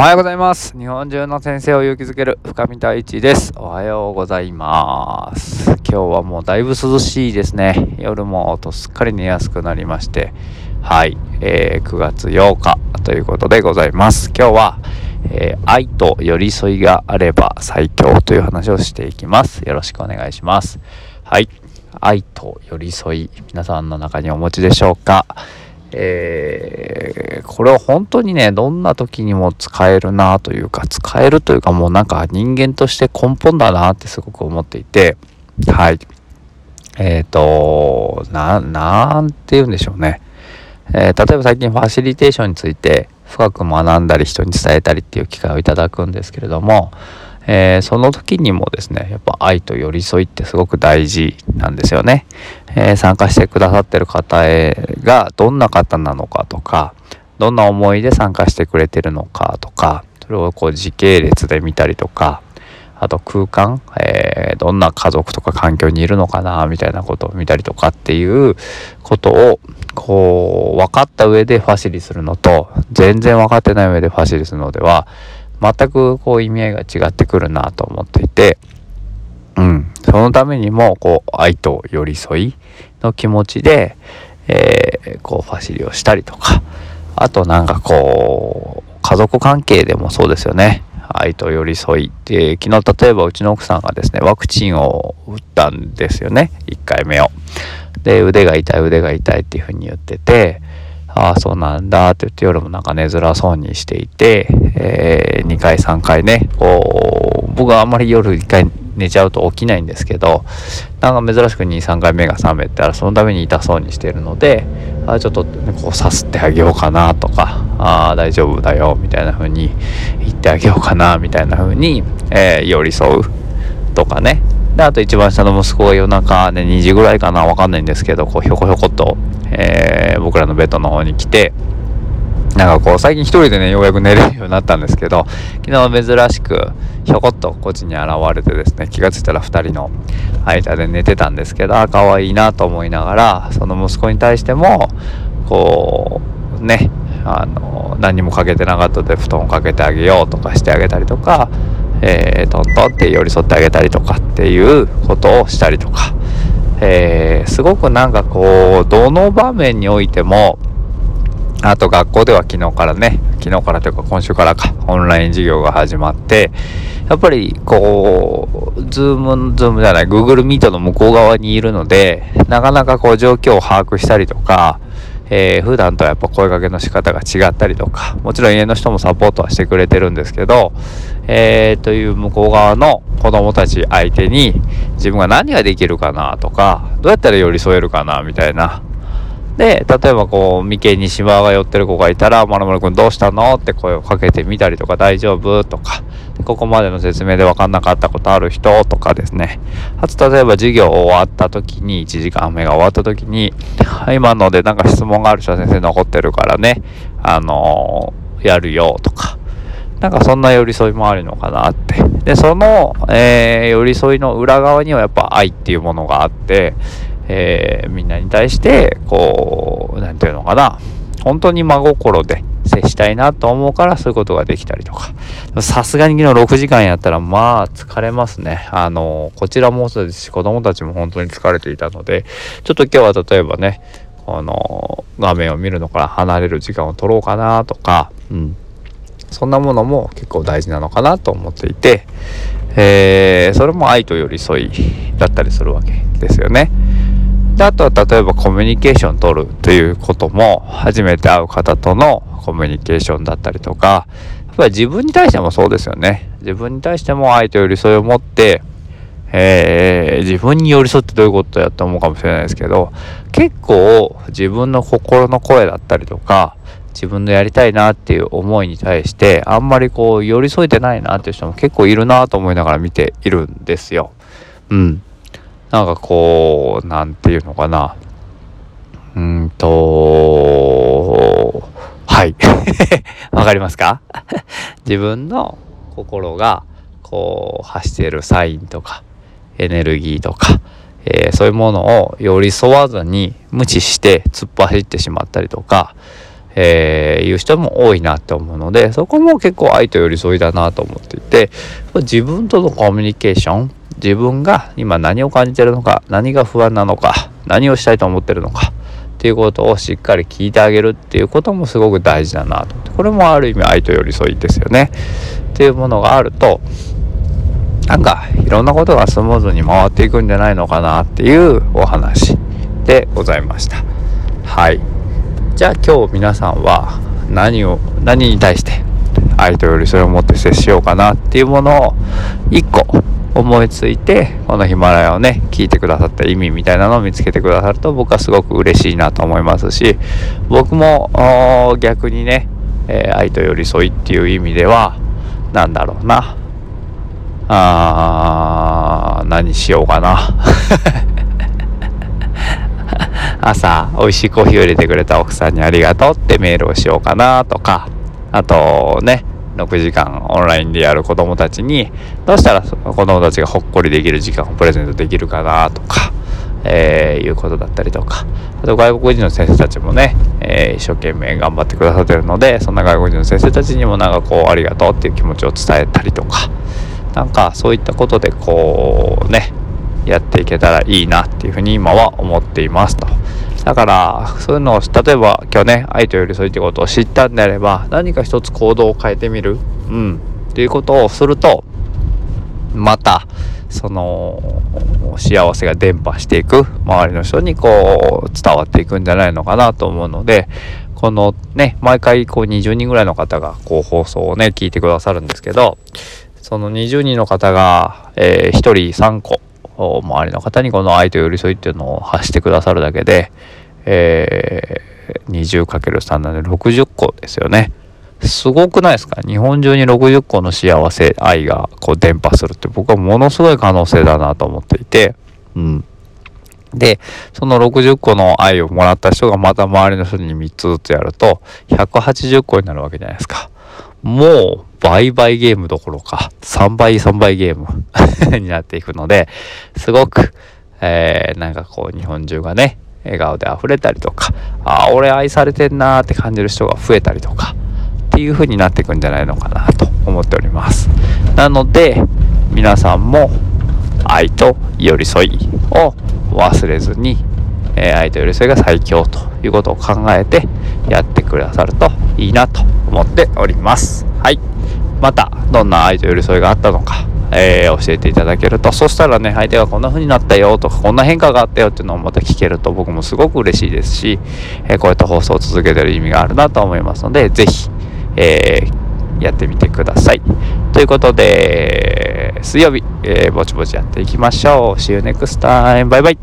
おはようございます。日本中の先生を勇気づける深見太一です。おはようございます。今日はもうだいぶ涼しいですね。夜もとすっかり寝やすくなりまして、はい、えー、9月8日ということでございます。今日は、えー、愛と寄り添いがあれば最強という話をしていきます。よろしくお願いします。はい、愛と寄り添い、皆さんの中にお持ちでしょうか？えー、これは本当にね、どんな時にも使えるなというか、使えるというかもうなんか人間として根本だなってすごく思っていて、はい。えっ、ー、と、な、なんて言うんでしょうね。えー、例えば最近ファシリテーションについて深く学んだり人に伝えたりっていう機会をいただくんですけれども、えー、その時にもですねやっぱ愛と寄り添いってすごく大事なんですよね、えー、参加してくださってる方がどんな方なのかとかどんな思いで参加してくれてるのかとかそれをこう時系列で見たりとかあと空間、えー、どんな家族とか環境にいるのかなみたいなことを見たりとかっていうことをこう分かった上でファシリするのと全然分かってない上でファシリするのでは全くこう意味合いが違ってくるなと思っていて、うん、そのためにもこう愛と寄り添いの気持ちで、えー、こうファシリをしたりとかあとなんかこう家族関係でもそうですよね。愛と寄り添いで昨日例えばうちの奥さんがですねワクチンを打ったんですよね。1回目を。で腕が痛い腕が痛いっていうふうに言っててああ、そうなんだって言って夜もなんか寝づらそうにしていて、えー、2回3回ね、こう、僕はあんまり夜1回寝ちゃうと起きないんですけど、なんか珍しく2、3回目が覚めたらそのために痛そうにしているので、あちょっと、ね、こうさすってあげようかなとか、ああ、大丈夫だよみたいな風に言ってあげようかなみたいな風に、えー、寄り添うとかね。で、あと一番下の息子が夜中ね、2時ぐらいかなわかんないんですけど、こうひょこひょこっとえー、僕らのベッドの方に来て、なんかこう最近一人でねようやく寝れるようになったんですけど昨日珍しくひょこっとこっちに現れてですね気が付いたら2人の間で寝てたんですけどあ可愛いなと思いながらその息子に対してもこうねあの何もかけてなかったので布団をかけてあげようとかしてあげたりとか、えー、トントンって寄り添ってあげたりとかっていうことをしたりとか。えー、すごくなんかこう、どの場面においても、あと学校では昨日からね、昨日からというか今週からか、オンライン授業が始まって、やっぱりこう、 Zoom、Zoomじゃない、Google Meet の向こう側にいるので、なかなかこう状況を把握したりとか、えー、普段とはやっぱ声かけの仕方が違ったりとか、もちろん家の人もサポートはしてくれてるんですけど、えー、という向こう側の子供たち相手に自分が何ができるかなとか、どうやったら寄り添えるかなみたいな、で、例えばこう、眉間に芝が寄ってる子がいたら、まるまるくんどうしたの？って声をかけてみたりとか、大丈夫？とか、ここまでの説明で分かんなかったことある人とかですね。あと、例えば授業終わった時に、1時間目が終わった時に、今のでなんか質問がある人は先生残ってるからね、あのー、やるよとか、なんかそんな寄り添いもあるのかなって。で、その、えー、寄り添いの裏側にはやっぱ愛っていうものがあって、えー、みんなに対してこう何て言うのかな本当に真心で接したいなと思うからそういうことができたりとか。さすがに昨日6時間やったらまあ疲れますね。あのこちらもそうですし子供たちも本当に疲れていたのでちょっと今日は例えばねこの画面を見るのから離れる時間を取ろうかなとか、うん、そんなものも結構大事なのかなと思っていて、えー、それも愛と寄り添いだったりするわけですよね。であとは例えばコミュニケーション取るということも初めて会う方とのコミュニケーションだったりとかやっぱり自分に対してもそうですよね自分に対しても愛と寄り添いを持ってえー、自分に寄り添ってどういうことやって思うかもしれないですけど結構自分の心の声だったりとか自分のやりたいなっていう思いに対してあんまりこう寄り添えてないなっていう人も結構いるなと思いながら見ているんですよ。うん。なんかこう、なんていうのかな。うんと、はい。わかりますか？自分の心がこう発しているサインとかエネルギーとか、えー、そういうものを寄り添わずに無視して突っ走ってしまったりとか、えー、いう人も多いなって思うのでそこも結構愛と寄り添いだなと思っていて自分とのコミュニケーション自分が今何を感じてるのか何が不安なのか何をしたいと思ってるのかっていうことをしっかり聞いてあげるっていうこともすごく大事だなと。これもある意味愛と寄り添いですよね。っていうものがあるとなんかいろんなことがスムーズに回っていくんじゃないのかなっていうお話でございました。はい。じゃあ今日皆さんは何を何に対して愛と寄り添いを持って接しようかなっていうものを1個思いついてこのヒマラヤをね聞いてくださった意味みたいなのを見つけてくださると僕はすごく嬉しいなと思いますし僕も逆にね、えー、愛と寄り添いっていう意味では何だろうな。あー何しようかな。朝美味しいコーヒーを入れてくれた奥さんにありがとうってメールをしようかなとかあとね6時間オンラインでやる子供たちにどうしたら子供たちがほっこりできる時間をプレゼントできるかなとか、えー、いうことだったりとかあと外国人の先生たちもね、えー、一生懸命頑張ってくださってるのでそんな外国人の先生たちにもなんかこうありがとうっていう気持ちを伝えたりとかなんかそういったことでこうねやっていけたらいいなっていうふうに今は思っていますと。だからそういうのを例えば今日ね愛と寄り添いってことを知ったんであれば何か一つ行動を変えてみる。うん。っていうことをするとまたその幸せが伝播していく。周りの人にこう伝わっていくんじゃないのかなと思うのでこのね毎回こう20人ぐらいの方がこう放送をね聞いてくださるんですけどその20人の方が、えー、1人3個周りの方にこの愛と寄り添いっていうのを発してくださるだけで、えー、20×3 なんで60個ですよね。すごくないですか？日本中に60個の幸せ、愛がこう伝播するって僕はものすごい可能性だなと思っていて、うん。で、その60個の愛をもらった人がまた周りの人に3つずつやると、180個になるわけじゃないですか。もう倍々ゲームどころか3倍3倍ゲーム になっていくのですごく、えー、なんかこう日本中がね笑顔で溢れたりとかああ俺愛されてんなーって感じる人が増えたりとかっていう風になっていくんじゃないのかなと思っております。なので皆さんも愛と寄り添いを忘れずに、えー、愛と寄り添いが最強ということを考えてやってくださるといいなと思っております。はい。またどんな愛と寄り添いがあったのか、えー、教えていただけると。そしたらね相手がこんな風になったよとかこんな変化があったよっていうのをまた聞けると僕もすごく嬉しいですし、えー、こういった放送を続けてる意味があるなと思いますので是非、えー、やってみてください。ということで水曜日、えぼちぼちやっていきましょう。See you next time. バイバイ